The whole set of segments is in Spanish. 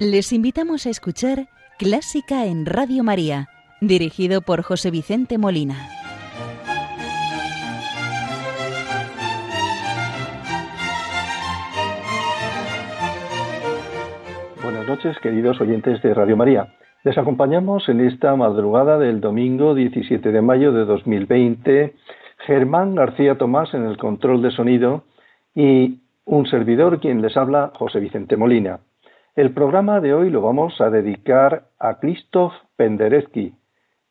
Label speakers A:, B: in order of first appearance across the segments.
A: Les invitamos a escuchar Clásica en Radio María, dirigido por José Vicente Molina.
B: Buenas noches, queridos oyentes de Radio María. Les acompañamos en esta madrugada del domingo 17 de mayo de 2020 Germán García Tomás en el control de sonido y un servidor quien les habla, José Vicente Molina. El programa de hoy lo vamos a dedicar a Krzysztof Penderecki,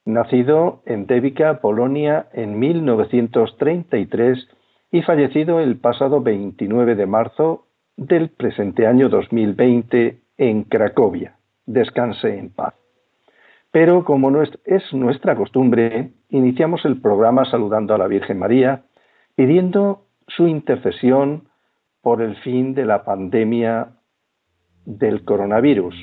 B: nacido en Devica, Polonia, en 1933 y fallecido el pasado 29 de marzo del presente año 2020 en Cracovia. Descanse en paz. Pero como es nuestra costumbre, iniciamos el programa saludando a la Virgen María, pidiendo su intercesión por el fin de la pandemia del coronavirus.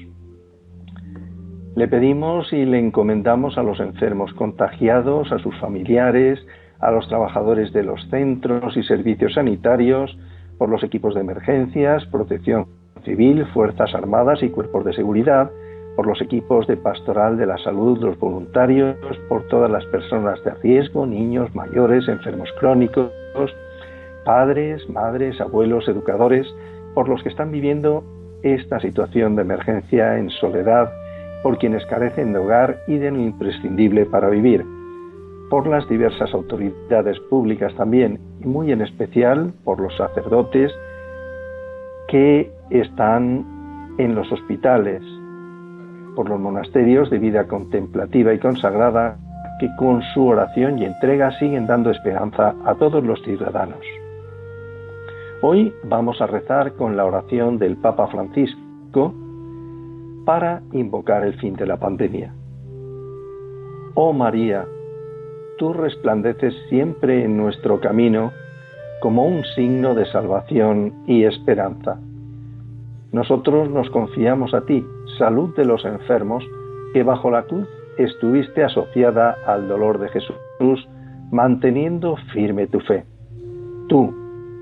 B: Le pedimos y le encomendamos a los enfermos contagiados, a sus familiares, a los trabajadores de los centros y servicios sanitarios, por los equipos de emergencias, protección civil, fuerzas armadas y cuerpos de seguridad, por los equipos de pastoral de la salud, los voluntarios, por todas las personas de riesgo, niños, mayores, enfermos crónicos, padres, madres, abuelos, educadores, por los que están viviendo esta situación de emergencia en soledad, por quienes carecen de hogar y de lo imprescindible para vivir, por las diversas autoridades públicas también, y muy en especial por los sacerdotes que están en los hospitales, por los monasterios de vida contemplativa y consagrada que con su oración y entrega siguen dando esperanza a todos los ciudadanos. Hoy vamos a rezar con la oración del Papa Francisco para invocar el fin de la pandemia. Oh María, tú resplandeces siempre en nuestro camino como un signo de salvación y esperanza. Nosotros nos confiamos a ti, salud de los enfermos, que bajo la cruz estuviste asociada al dolor de Jesús, manteniendo firme tu fe. Tú,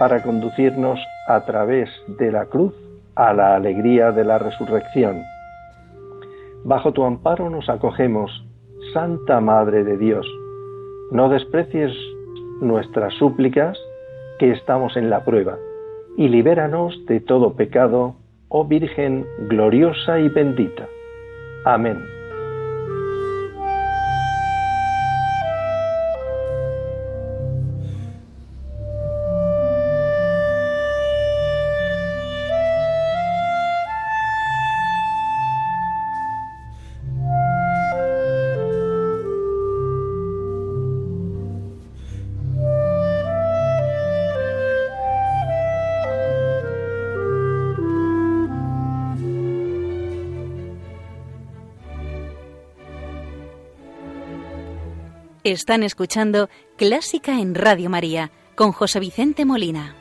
B: para conducirnos a través de la cruz a la alegría de la resurrección. Bajo tu amparo nos acogemos, Santa Madre de Dios. No desprecies nuestras súplicas, que estamos en la prueba, y libéranos de todo pecado, oh Virgen gloriosa y bendita. Amén.
A: Están escuchando Clásica en Radio María con José Vicente Molina.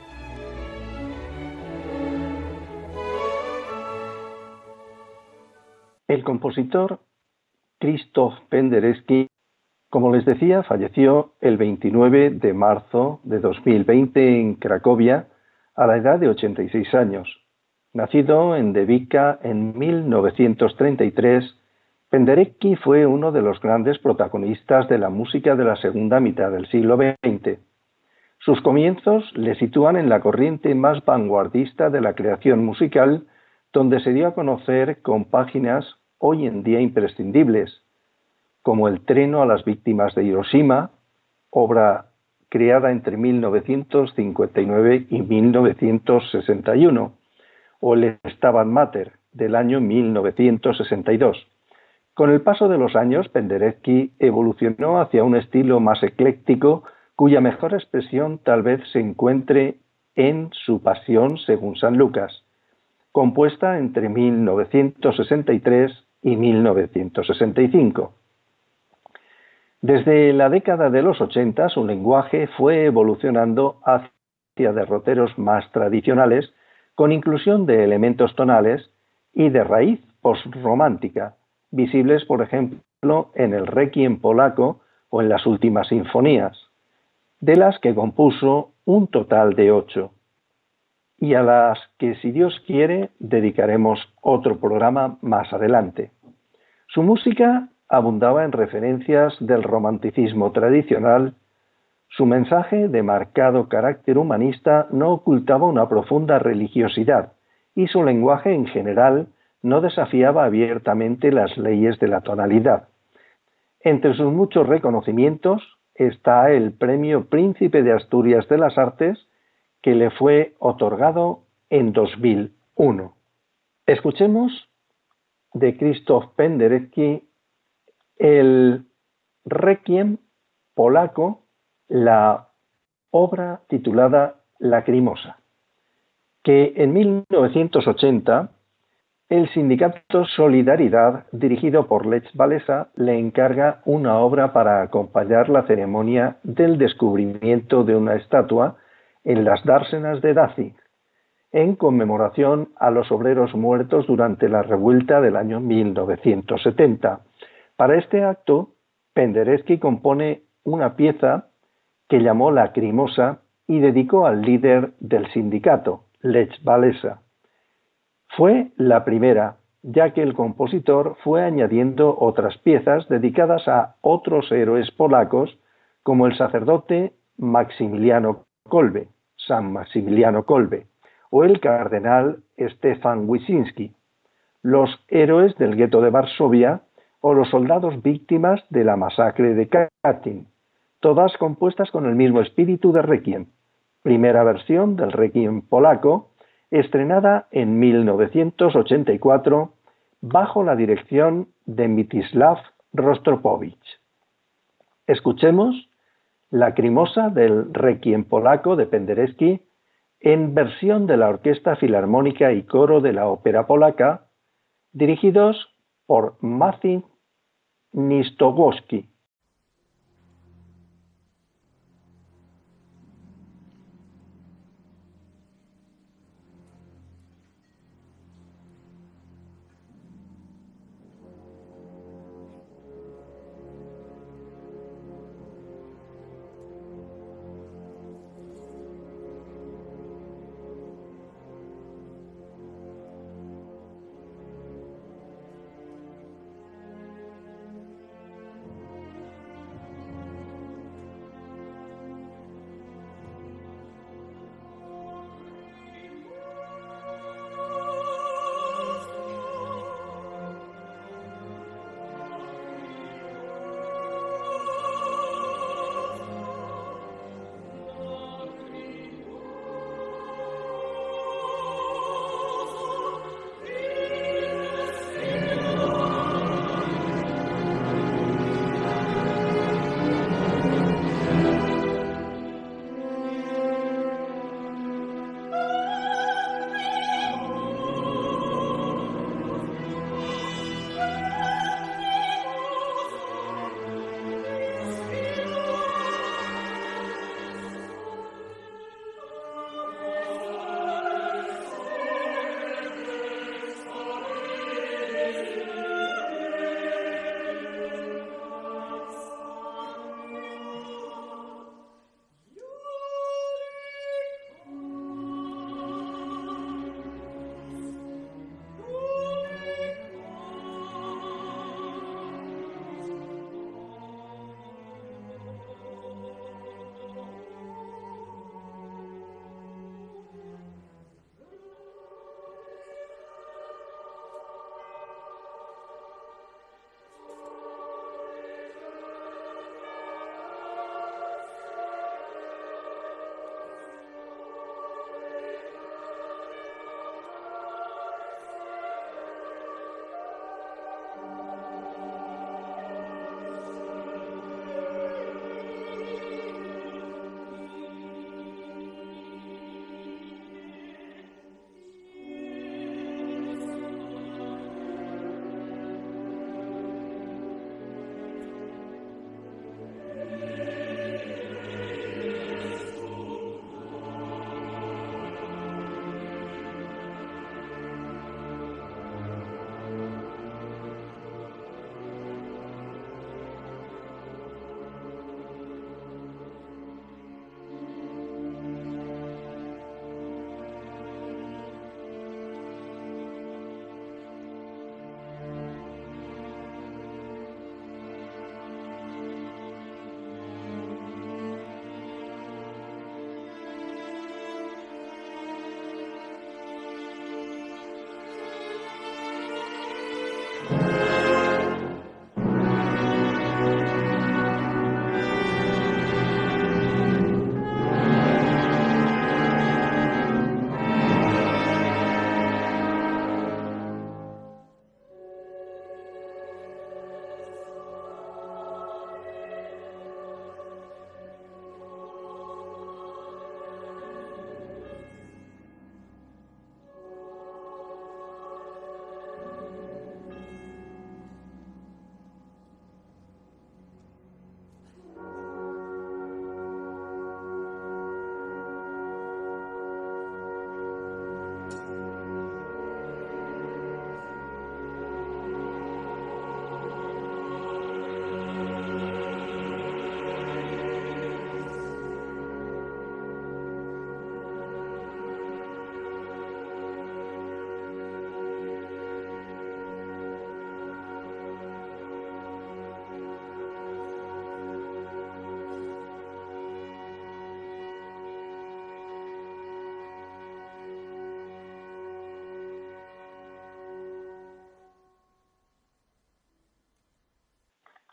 B: El compositor Krzysztof Penderecki, como les decía, falleció el 29 de marzo de 2020 en Cracovia a la edad de 86 años. Nacido en Devica en 1933, Penderecki fue uno de los grandes protagonistas de la música de la segunda mitad del siglo XX. Sus comienzos le sitúan en la corriente más vanguardista de la creación musical, donde se dio a conocer con páginas hoy en día imprescindibles, como El treno a las víctimas de Hiroshima, obra creada entre 1959 y 1961, o El Stabat Mater, del año 1962 con el paso de los años, Penderecki evolucionó hacia un estilo más ecléctico, cuya mejor expresión tal vez se encuentre en su pasión según San Lucas. compuesta entre 1963 y 1965. Desde la década de los 80 su lenguaje fue evolucionando hacia derroteros más tradicionales, con inclusión de elementos tonales y de raíz postromántica, visibles, por ejemplo, en el Requiem polaco o en las últimas sinfonías, de las que compuso un total de ocho, y a las que, si Dios quiere, dedicaremos otro programa más adelante. Su música abundaba en referencias del romanticismo tradicional, su mensaje de marcado carácter humanista no ocultaba una profunda religiosidad y su lenguaje en general no desafiaba abiertamente las leyes de la tonalidad. Entre sus muchos reconocimientos está el Premio Príncipe de Asturias de las Artes, que le fue otorgado en 2001. Escuchemos de Krzysztof Penderecki el Requiem polaco, la obra titulada Lacrimosa, que en 1980 el sindicato Solidaridad, dirigido por Lech Walesa, le encarga una obra para acompañar la ceremonia del descubrimiento de una estatua en las dársenas de Danzig, en conmemoración a los obreros muertos durante la revuelta del año 1970. Para este acto, Penderecki compone una pieza que llamó Lacrimosa y dedicó al líder del sindicato, Lech Walesa. Fue la primera, ya que el compositor fue añadiendo otras piezas dedicadas a otros héroes polacos, como el sacerdote Maximiliano Kolbe, San Maximiliano Kolbe, o el cardenal Stefan Wyszynski, los héroes del gueto de Varsovia o los soldados víctimas de la masacre de Katyn, todas compuestas con el mismo espíritu de Requiem, primera versión del Requiem polaco, estrenada en 1984 bajo la dirección de Mitislav Rostropovich. Escuchemos la crimosa del Requiem polaco de Penderecki en versión de la Orquesta Filarmónica y Coro de la Ópera Polaca, dirigidos por Martin Nistogowski.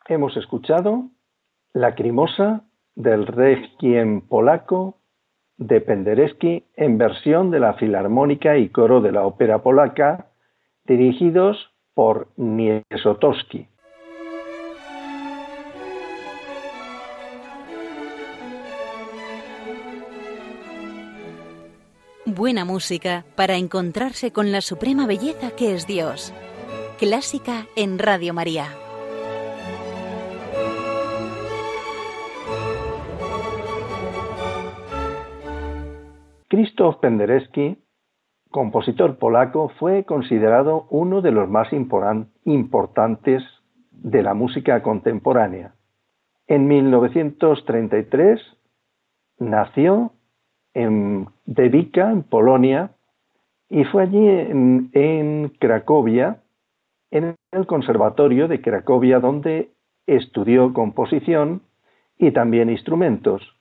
B: Hemos escuchado Lacrimosa del Requiem polaco de Penderecki en versión de la Filarmónica y Coro de la Ópera Polaca, dirigidos por Niesotowski.
A: Buena música para encontrarse con la suprema belleza que es Dios. Clásica en Radio María.
B: Krzysztof Penderecki, compositor polaco, fue considerado uno de los más importantes de la música contemporánea. En 1933 nació en Devica, en Polonia, y fue allí en, en Cracovia, en el Conservatorio de Cracovia, donde estudió composición y también instrumentos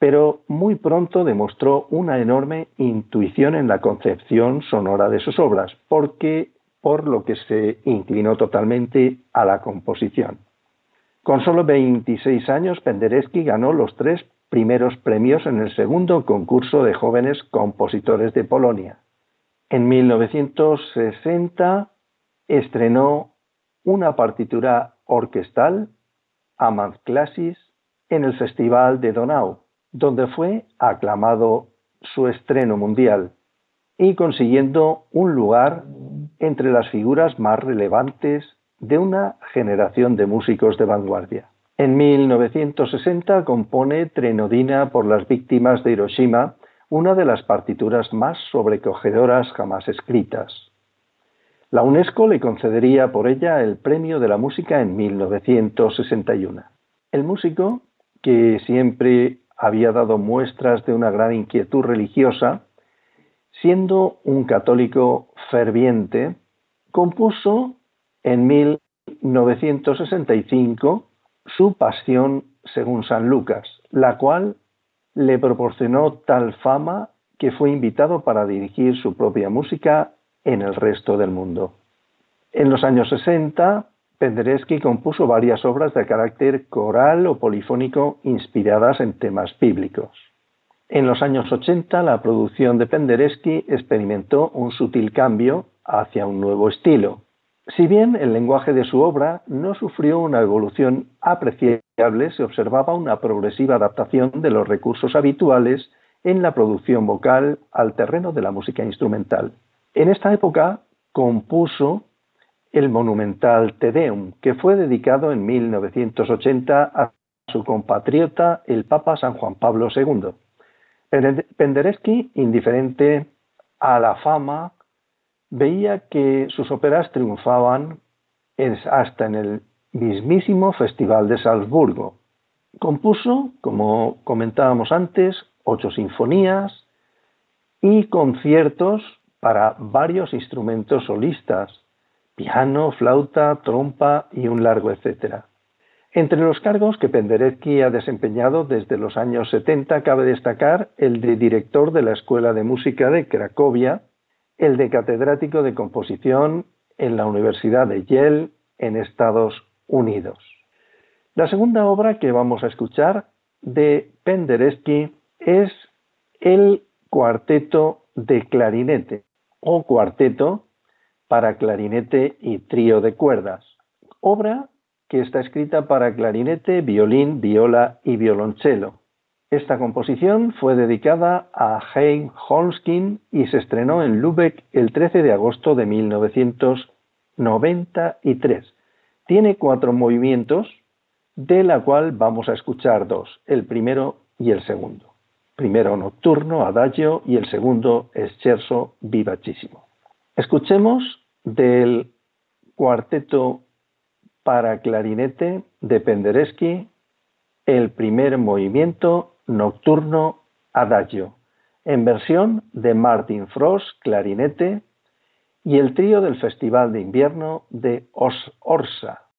B: pero muy pronto demostró una enorme intuición en la concepción sonora de sus obras, porque por lo que se inclinó totalmente a la composición. Con solo 26 años, Penderecki ganó los tres primeros premios en el segundo concurso de jóvenes compositores de Polonia. En 1960 estrenó una partitura orquestal, Amant Classis, en el Festival de Donau, donde fue aclamado su estreno mundial y consiguiendo un lugar entre las figuras más relevantes de una generación de músicos de vanguardia. En 1960 compone Trenodina por las víctimas de Hiroshima, una de las partituras más sobrecogedoras jamás escritas. La UNESCO le concedería por ella el Premio de la Música en 1961. El músico, que siempre había dado muestras de una gran inquietud religiosa, siendo un católico ferviente, compuso en 1965 su Pasión según San Lucas, la cual le proporcionó tal fama que fue invitado para dirigir su propia música en el resto del mundo. En los años 60 Penderecki compuso varias obras de carácter coral o polifónico inspiradas en temas bíblicos. En los años 80 la producción de Penderecki experimentó un sutil cambio hacia un nuevo estilo. Si bien el lenguaje de su obra no sufrió una evolución apreciable, se observaba una progresiva adaptación de los recursos habituales en la producción vocal al terreno de la música instrumental. En esta época compuso el monumental Te Deum, que fue dedicado en 1980 a su compatriota el Papa San Juan Pablo II. Penderecki, indiferente a la fama, veía que sus óperas triunfaban hasta en el mismísimo Festival de Salzburgo. Compuso, como comentábamos antes, ocho sinfonías y conciertos para varios instrumentos solistas, piano, flauta, trompa y un largo etcétera. Entre los cargos que Penderecki ha desempeñado desde los años 70 cabe destacar el de director de la Escuela de Música de Cracovia, el de catedrático de composición en la Universidad de Yale en Estados Unidos. La segunda obra que vamos a escuchar de Penderecki es el Cuarteto de Clarinete o Cuarteto para clarinete y trío de cuerdas, obra que está escrita para clarinete, violín, viola y violonchelo. Esta composición fue dedicada a Hein Holskin y se estrenó en Lübeck el 13 de agosto de 1993. Tiene cuatro movimientos, de la cual vamos a escuchar dos, el primero y el segundo. Primero nocturno, adagio, y el segundo scherzo vivacísimo. Escuchemos del cuarteto para clarinete de Penderecki, el primer movimiento nocturno adagio, en versión de Martin Frost, clarinete, y el trío del Festival de Invierno de Orsa,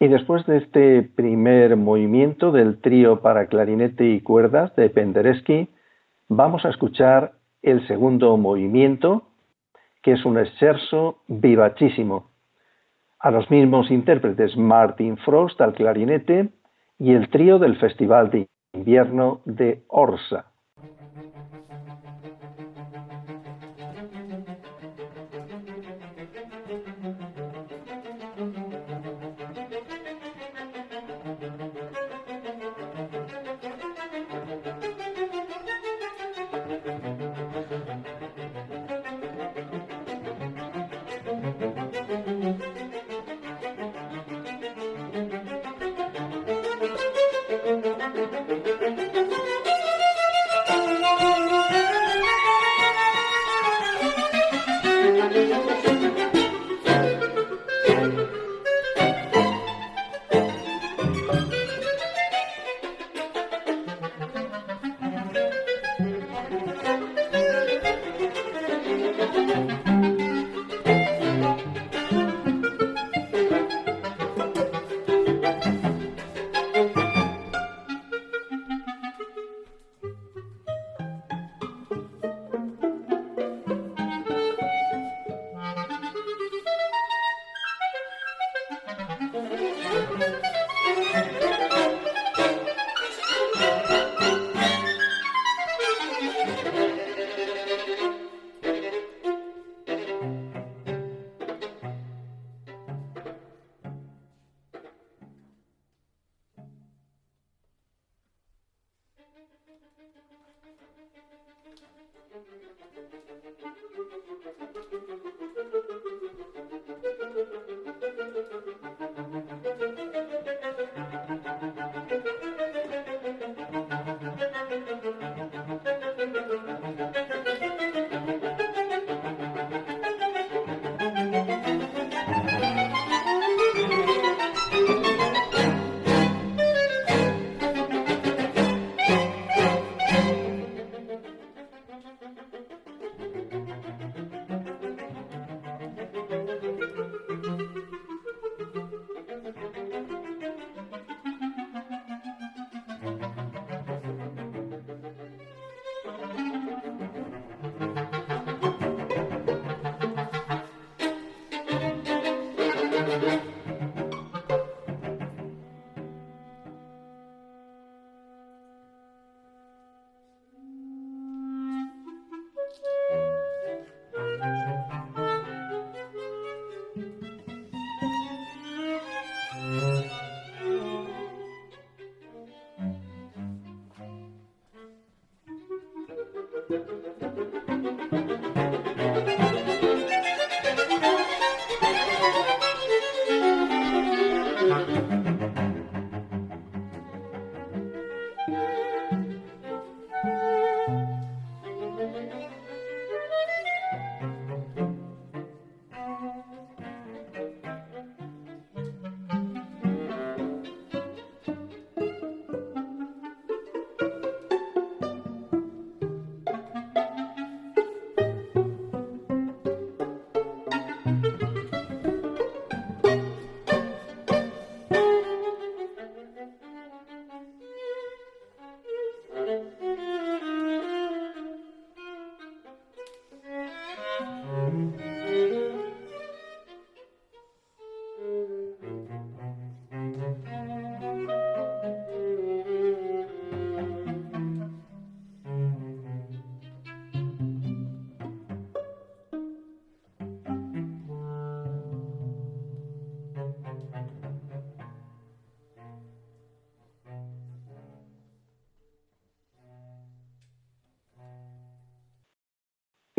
B: Y después de este primer movimiento del trío para clarinete y cuerdas de Penderecki, vamos a escuchar el segundo movimiento, que es un exerso vivachísimo. A los mismos intérpretes Martin Frost al clarinete y el trío del Festival de Invierno de Orsa.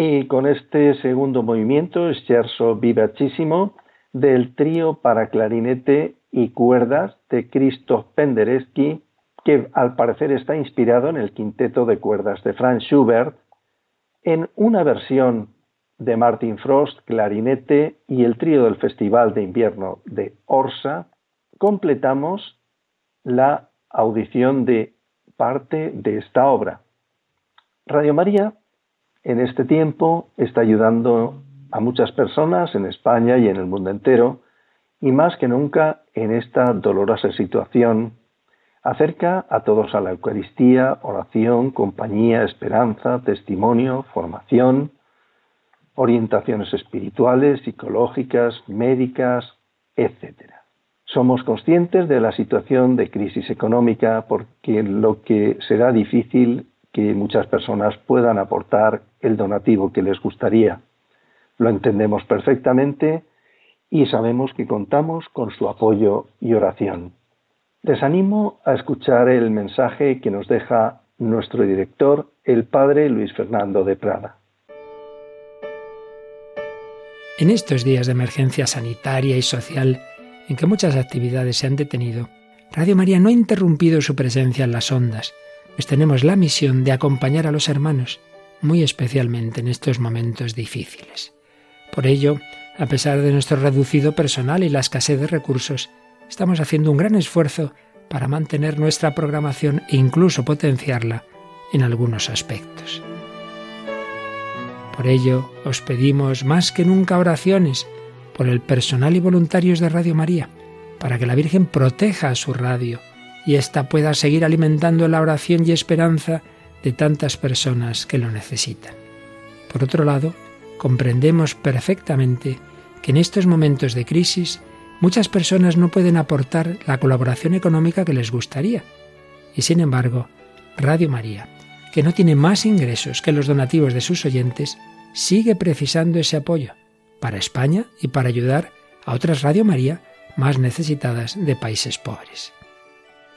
B: Y con este segundo movimiento, Scherzo vivacísimo, del trío para clarinete y cuerdas de Christoph Penderecki, que al parecer está inspirado en el quinteto de cuerdas de Franz Schubert, en una versión de Martin Frost, clarinete y el trío del Festival de Invierno de Orsa, completamos la audición de parte de esta obra. Radio María en este tiempo está ayudando a muchas personas en España y en el mundo entero y más que nunca en esta dolorosa situación, acerca a todos a la Eucaristía, oración, compañía, esperanza, testimonio, formación, orientaciones espirituales, psicológicas, médicas, etc. Somos conscientes de la situación de crisis económica porque lo que será difícil que muchas personas puedan aportar el donativo que les gustaría. Lo entendemos perfectamente y sabemos que contamos con su apoyo y oración. Les animo a escuchar el mensaje que nos deja nuestro director, el padre Luis Fernando de Prada.
C: En estos días de emergencia sanitaria y social, en que muchas actividades se han detenido, Radio María no ha interrumpido su presencia en las ondas, pues tenemos la misión de acompañar a los hermanos, muy especialmente en estos momentos difíciles. Por ello, a pesar de nuestro reducido personal y la escasez de recursos, estamos haciendo un gran esfuerzo para mantener nuestra programación e incluso potenciarla en algunos aspectos. Por ello, os pedimos más que nunca oraciones por el personal y voluntarios de Radio María, para que la Virgen proteja a su radio y ésta pueda seguir alimentando la oración y esperanza de tantas personas que lo necesitan. Por otro lado, comprendemos perfectamente que en estos momentos de crisis muchas personas no pueden aportar la colaboración económica que les gustaría. Y sin embargo, Radio María, que no tiene más ingresos que los donativos de sus oyentes, sigue precisando ese apoyo para España y para ayudar a otras Radio María más necesitadas de países pobres.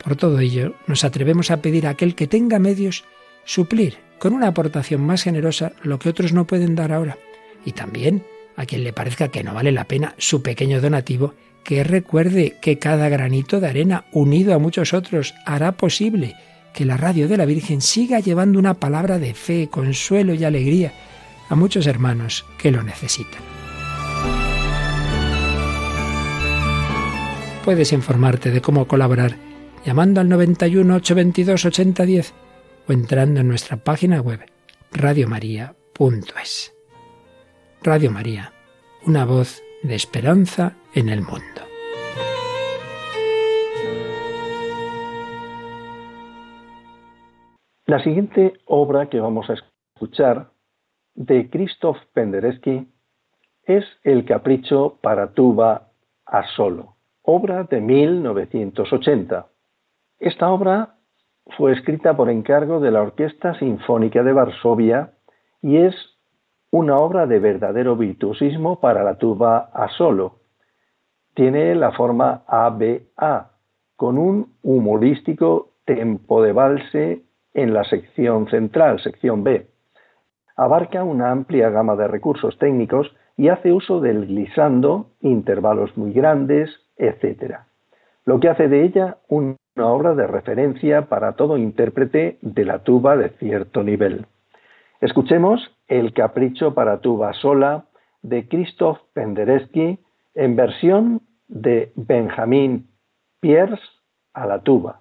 C: Por todo ello, nos atrevemos a pedir a aquel que tenga medios suplir con una aportación más generosa lo que otros no pueden dar ahora, y también a quien le parezca que no vale la pena su pequeño donativo, que recuerde que cada granito de arena unido a muchos otros hará posible que la radio de la Virgen siga llevando una palabra de fe, consuelo y alegría a muchos hermanos que lo necesitan. Puedes informarte de cómo colaborar llamando al 91 822 8010 o entrando en nuestra página web radiomaria.es. Radio María, una voz de esperanza en el mundo.
B: La siguiente obra que vamos a escuchar de Krzysztof Penderecki es El Capricho para tuba a solo, obra de 1980. Esta obra fue escrita por encargo de la Orquesta Sinfónica de Varsovia y es una obra de verdadero virtuosismo para la tuba a solo. Tiene la forma ABA, con un humorístico tempo de valse en la sección central, sección B. Abarca una amplia gama de recursos técnicos y hace uso del glissando, intervalos muy grandes, etc. Lo que hace de ella una obra de referencia para todo intérprete de la tuba de cierto nivel. Escuchemos El capricho para tuba sola de Christoph Penderecki en versión de Benjamin Pierce a la tuba.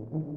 B: Mm-hmm.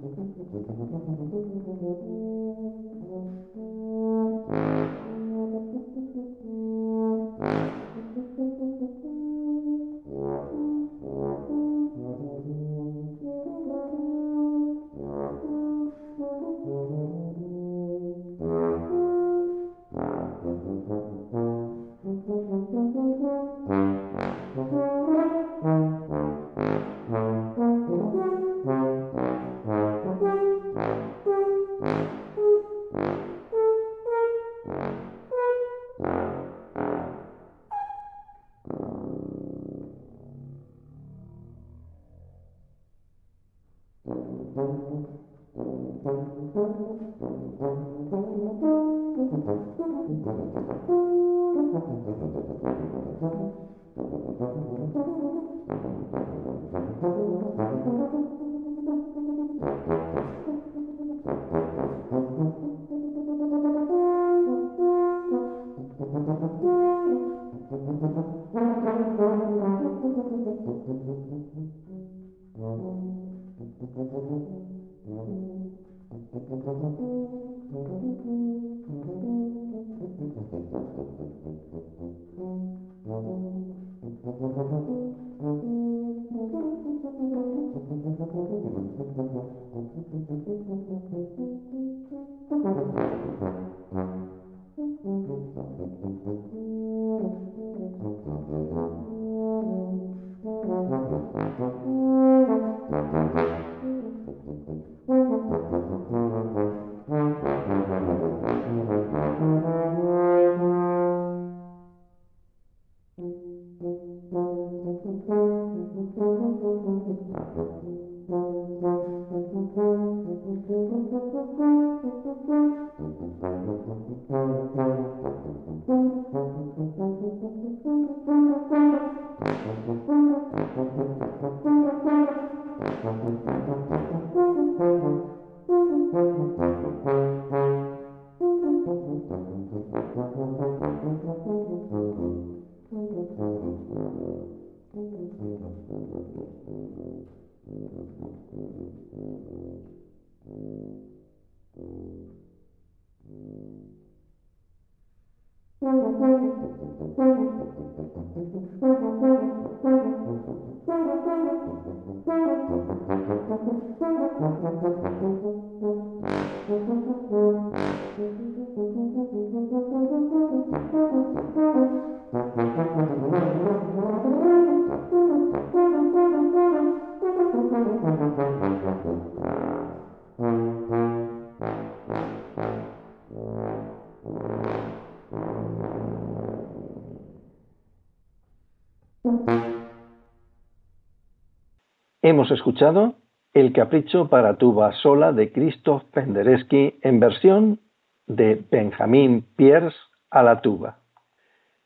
B: Hemos escuchado El Capricho para tuba sola de Christoph Penderecki en versión de Benjamin Pierce a la tuba.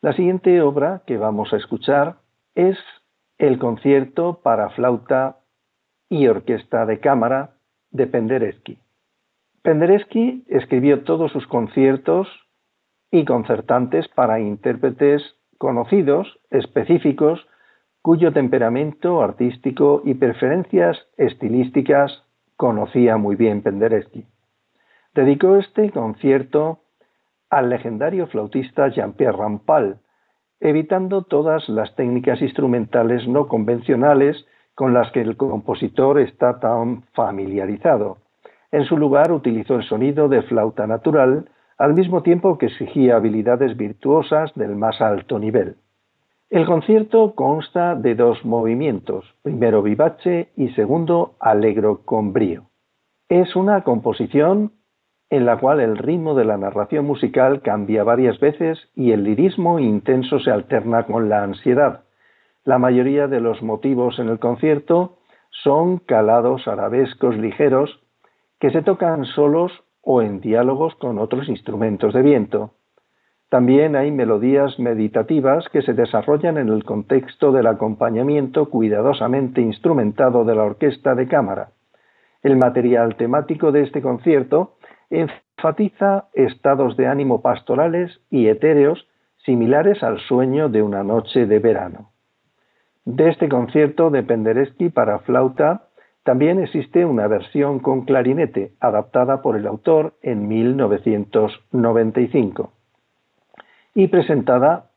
B: La siguiente obra que vamos a escuchar es el concierto para flauta y orquesta de cámara de Penderecki. Penderecki escribió todos sus conciertos y concertantes para intérpretes conocidos, específicos, cuyo temperamento artístico y preferencias estilísticas conocía muy bien Penderecki. Dedicó este concierto al legendario flautista Jean-Pierre Rampal, evitando todas las técnicas instrumentales no convencionales con las que el compositor está tan familiarizado. En su lugar utilizó el sonido de flauta natural, al mismo tiempo que exigía habilidades virtuosas del más alto nivel. El concierto consta de dos movimientos, primero vivace y segundo allegro con brío. Es una composición en la cual el ritmo de la narración musical cambia varias veces y el lirismo intenso se alterna con la ansiedad. La mayoría de los motivos en el concierto son calados arabescos ligeros que se tocan solos o en diálogos con otros instrumentos de viento. También hay melodías meditativas que se desarrollan en el contexto del acompañamiento cuidadosamente instrumentado de la orquesta de cámara. El material temático de este concierto enfatiza estados de ánimo pastorales y etéreos similares al sueño de una noche de verano. De este concierto de Penderecki para flauta también existe una versión con clarinete adaptada por el autor en 1995 y presentada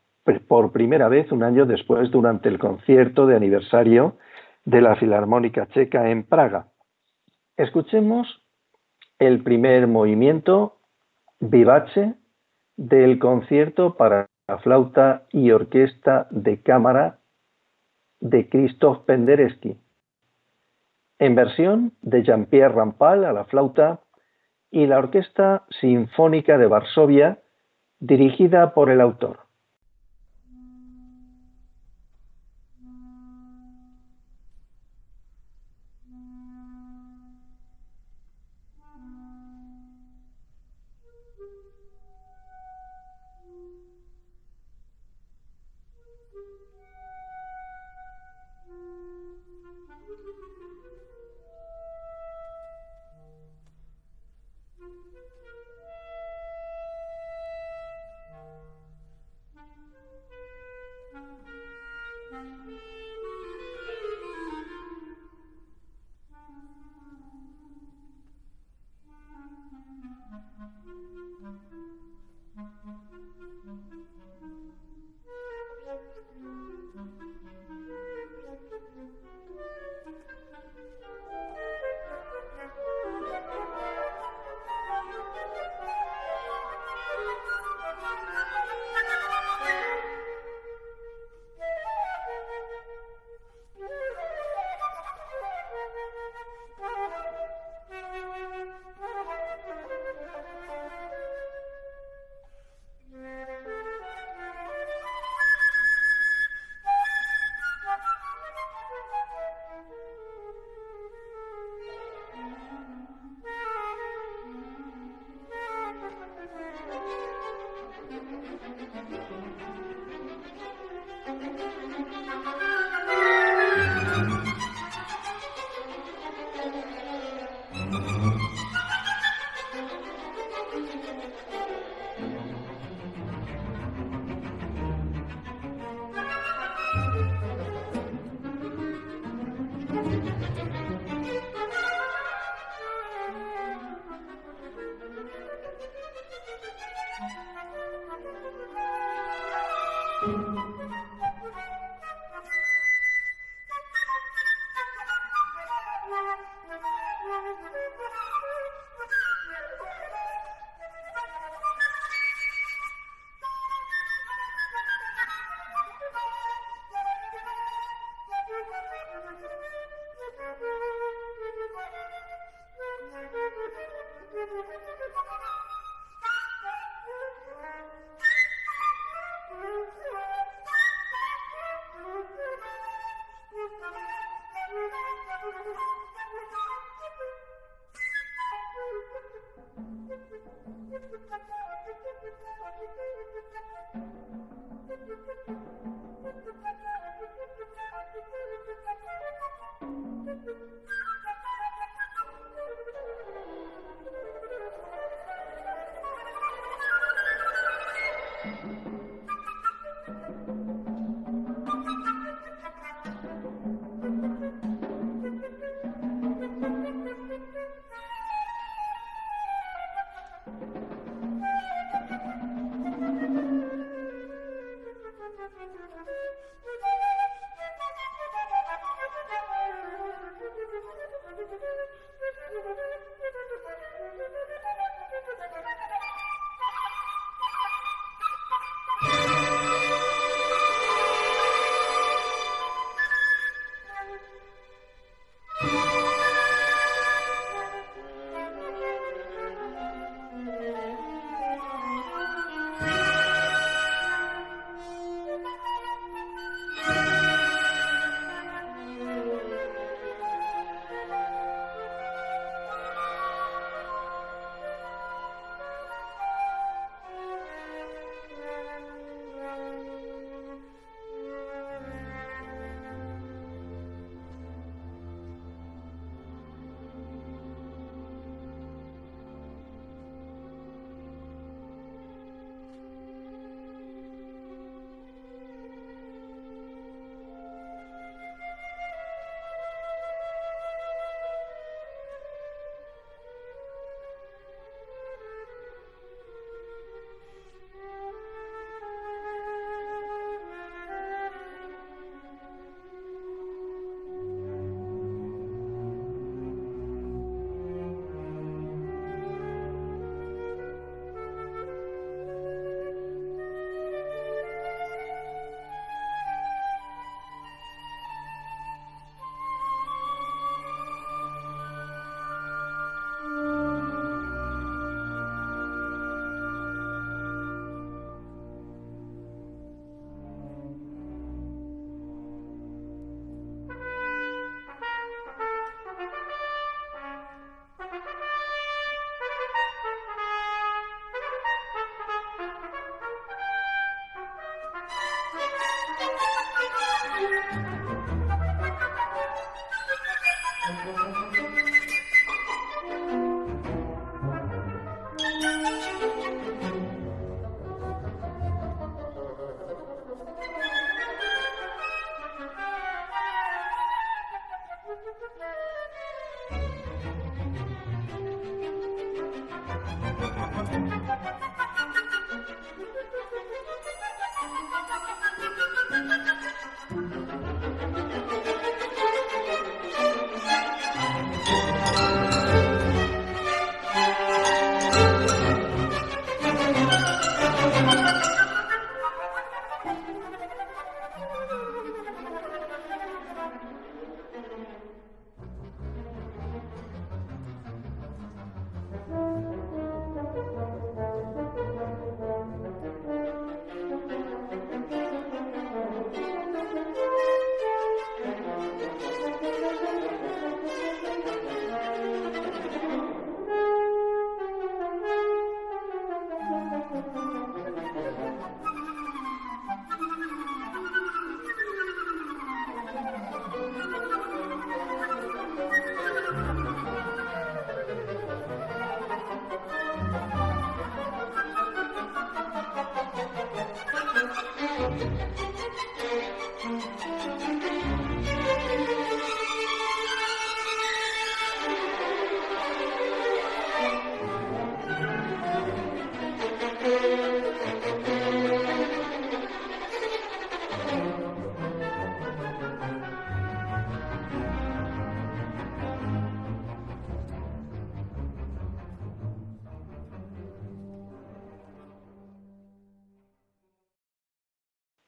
B: por primera vez un año después durante el concierto de aniversario de la Filarmónica Checa en Praga. Escuchemos el primer movimiento vivace del concierto para la flauta y orquesta de cámara de Christoph Penderecki, en versión de Jean-Pierre Rampal a la flauta y la Orquesta Sinfónica de Varsovia, dirigida por el autor.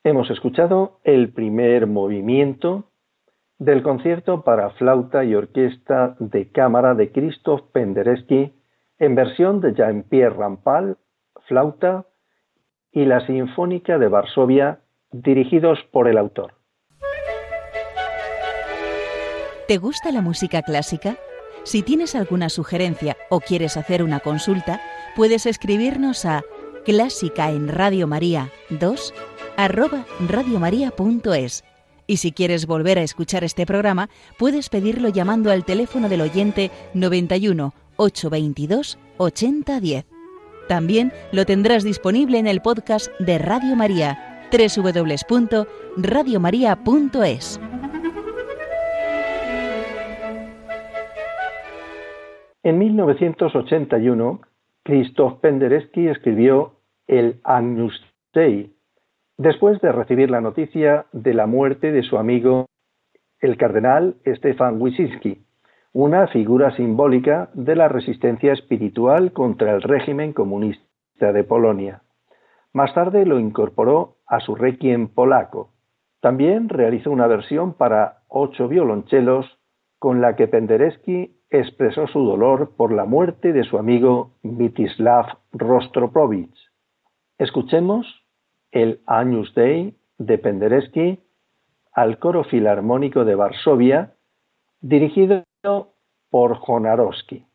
B: Hemos escuchado el primer movimiento del concierto para flauta y orquesta de cámara de Krzysztof Penderecki en versión de Jean-Pierre Rampal, flauta, y la Sinfónica de Varsovia, dirigidos por el autor.
A: ¿Te gusta la música clásica? Si tienes alguna sugerencia o quieres hacer una consulta, puedes escribirnos a clásica en Radio María 2 arroba radiomaria.es. Y si quieres volver a escuchar este programa, puedes pedirlo llamando al teléfono del oyente 91 822 8010. También lo tendrás disponible en el podcast de Radio María, www.radiomaria.es.
B: En 1981, Christoph Penderecki escribió el Agnus después de recibir la noticia de la muerte de su amigo el cardenal Stefan Wyszynski, una figura simbólica de la resistencia espiritual contra el régimen comunista de Polonia. Más tarde lo incorporó a su requiem polaco. También realizó una versión para ocho violonchelos con la que Penderecki expresó su dolor por la muerte de su amigo Mitislav Rostroprovich. Escuchemos el Agnus Dei de Penderecki al Coro Filarmónico de Varsovia, dirigido por Jonarowski.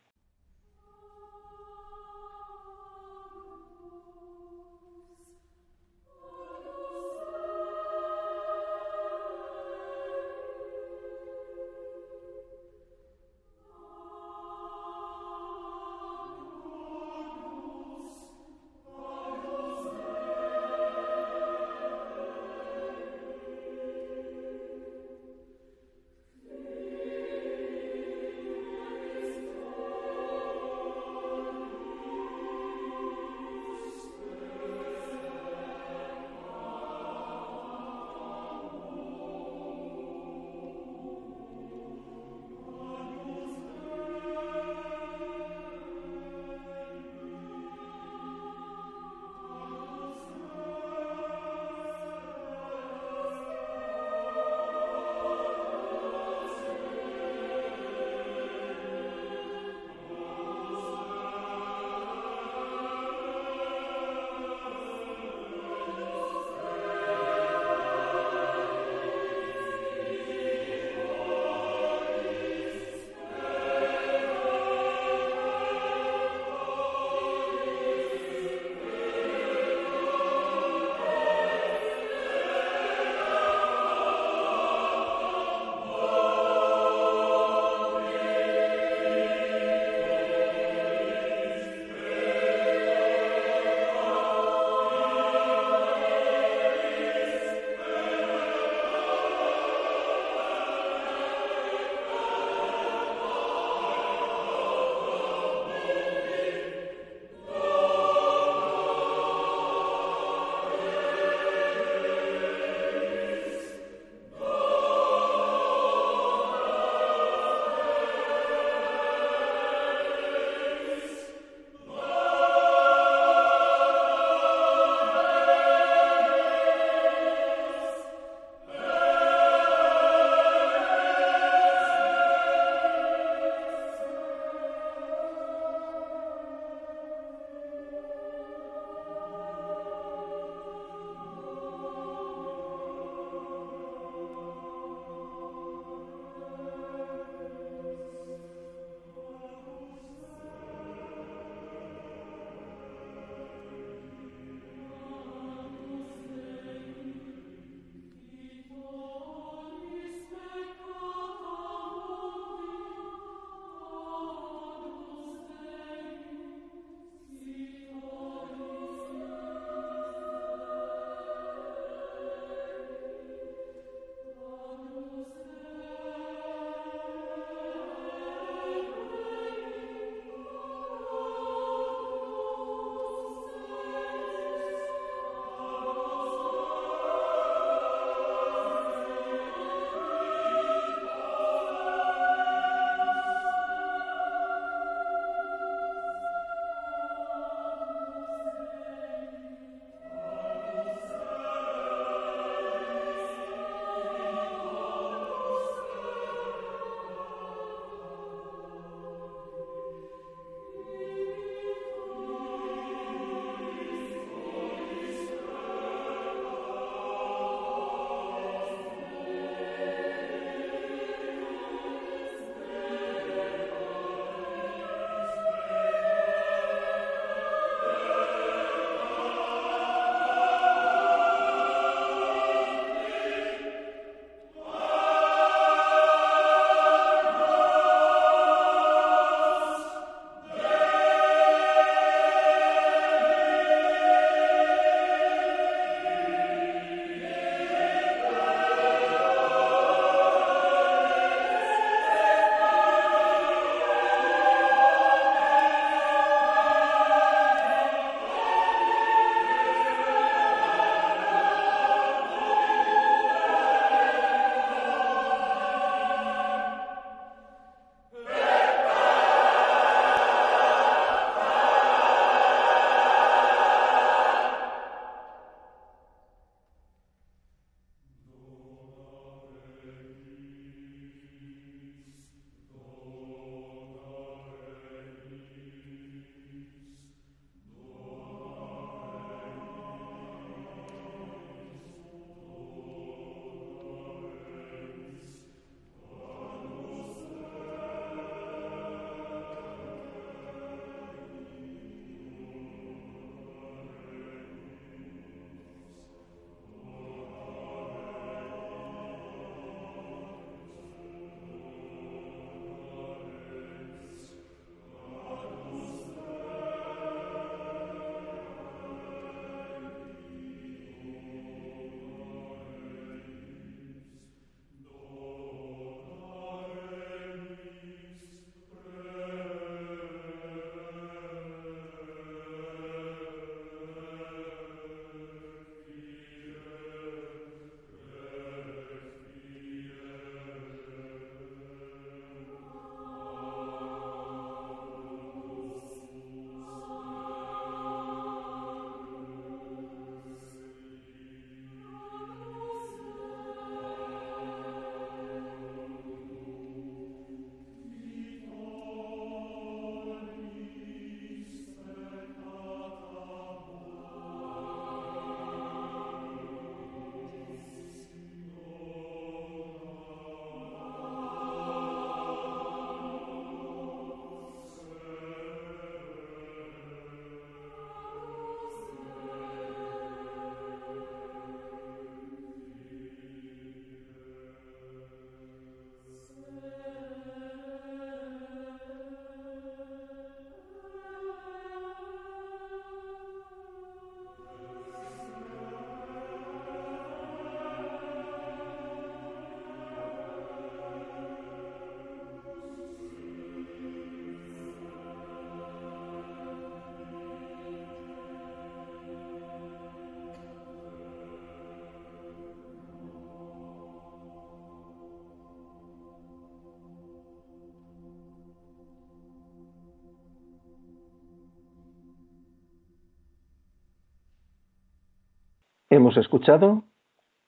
B: Hemos escuchado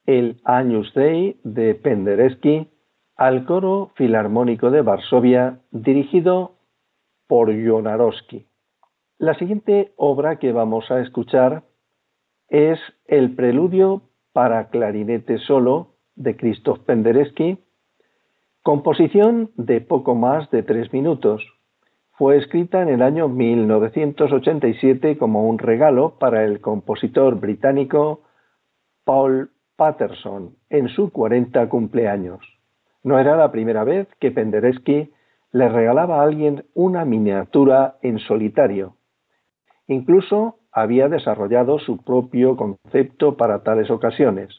B: el Agnus Dei de Penderecki al coro filarmónico de Varsovia dirigido por Jonarowski. La siguiente obra que vamos a escuchar es el preludio para clarinete solo de Krzysztof Penderecki, composición de poco más de tres minutos. Fue escrita en el año 1987 como un regalo para el compositor británico Paul Patterson en su 40 cumpleaños. No era la primera vez que Penderecki le regalaba a alguien una miniatura en solitario. Incluso había desarrollado su propio concepto para tales ocasiones.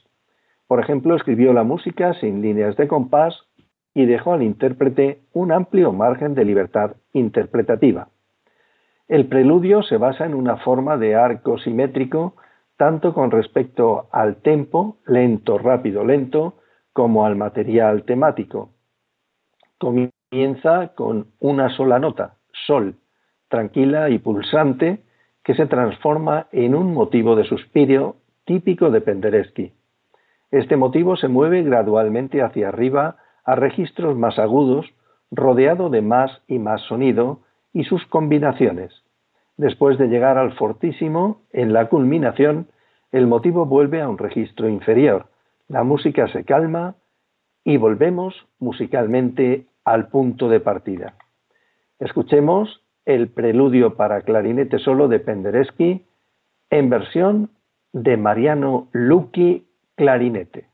B: Por ejemplo, escribió la música sin líneas de compás y dejó al intérprete un amplio margen de libertad interpretativa. El preludio se basa en una forma de arco simétrico tanto con respecto al tempo, lento, rápido, lento, como al material temático. Comienza con una sola nota, sol, tranquila y pulsante, que se transforma en un motivo de suspiro típico de Penderecki. Este motivo se mueve gradualmente hacia arriba a registros más agudos, rodeado de más y más sonido y sus combinaciones. Después de llegar al fortísimo, en la culminación, el motivo vuelve a un registro inferior, la música se calma y volvemos musicalmente al punto de partida. Escuchemos el preludio para clarinete solo de Penderecki en versión de Mariano Lucchi clarinete.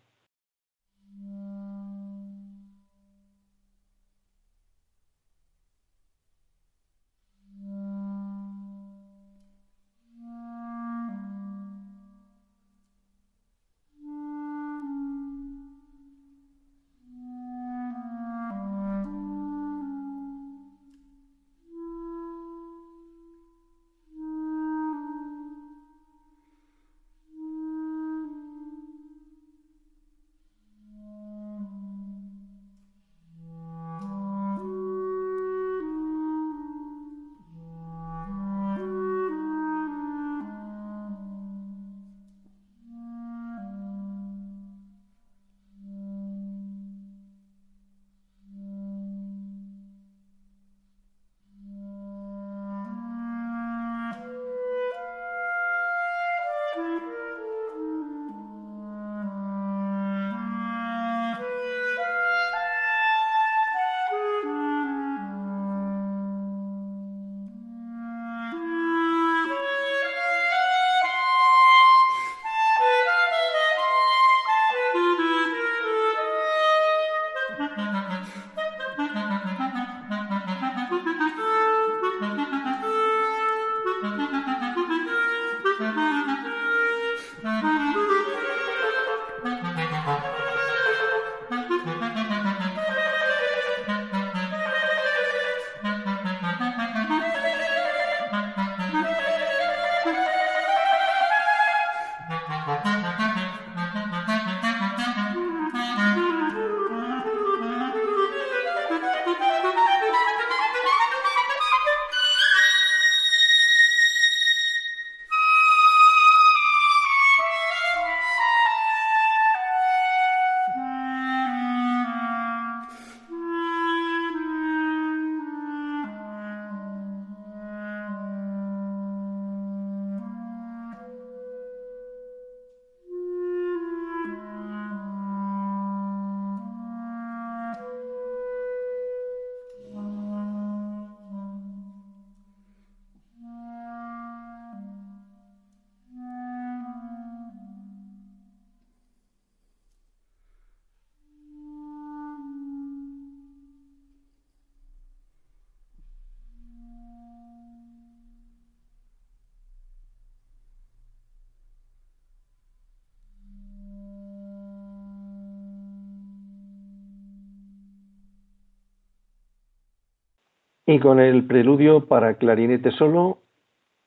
B: Y con el preludio para clarinete solo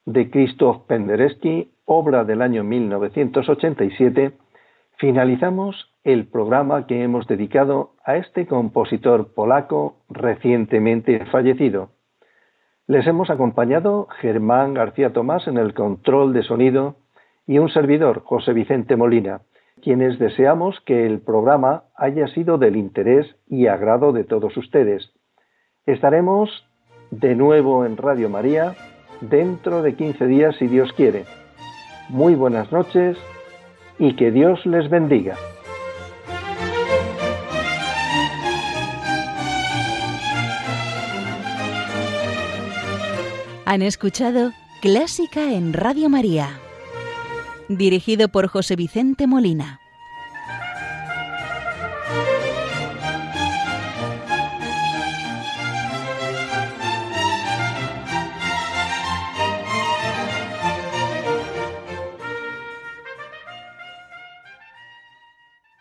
B: de Krzysztof Penderecki, obra del año 1987, finalizamos el programa que hemos dedicado a este compositor polaco recientemente fallecido. Les hemos acompañado Germán García Tomás en el control de sonido y un servidor, José Vicente Molina, quienes deseamos que el programa haya sido del interés y agrado de todos ustedes. Estaremos de nuevo en Radio María dentro de 15 días si Dios quiere. Muy buenas noches y que Dios les bendiga.
A: Han escuchado Clásica en Radio María, dirigido por José Vicente Molina.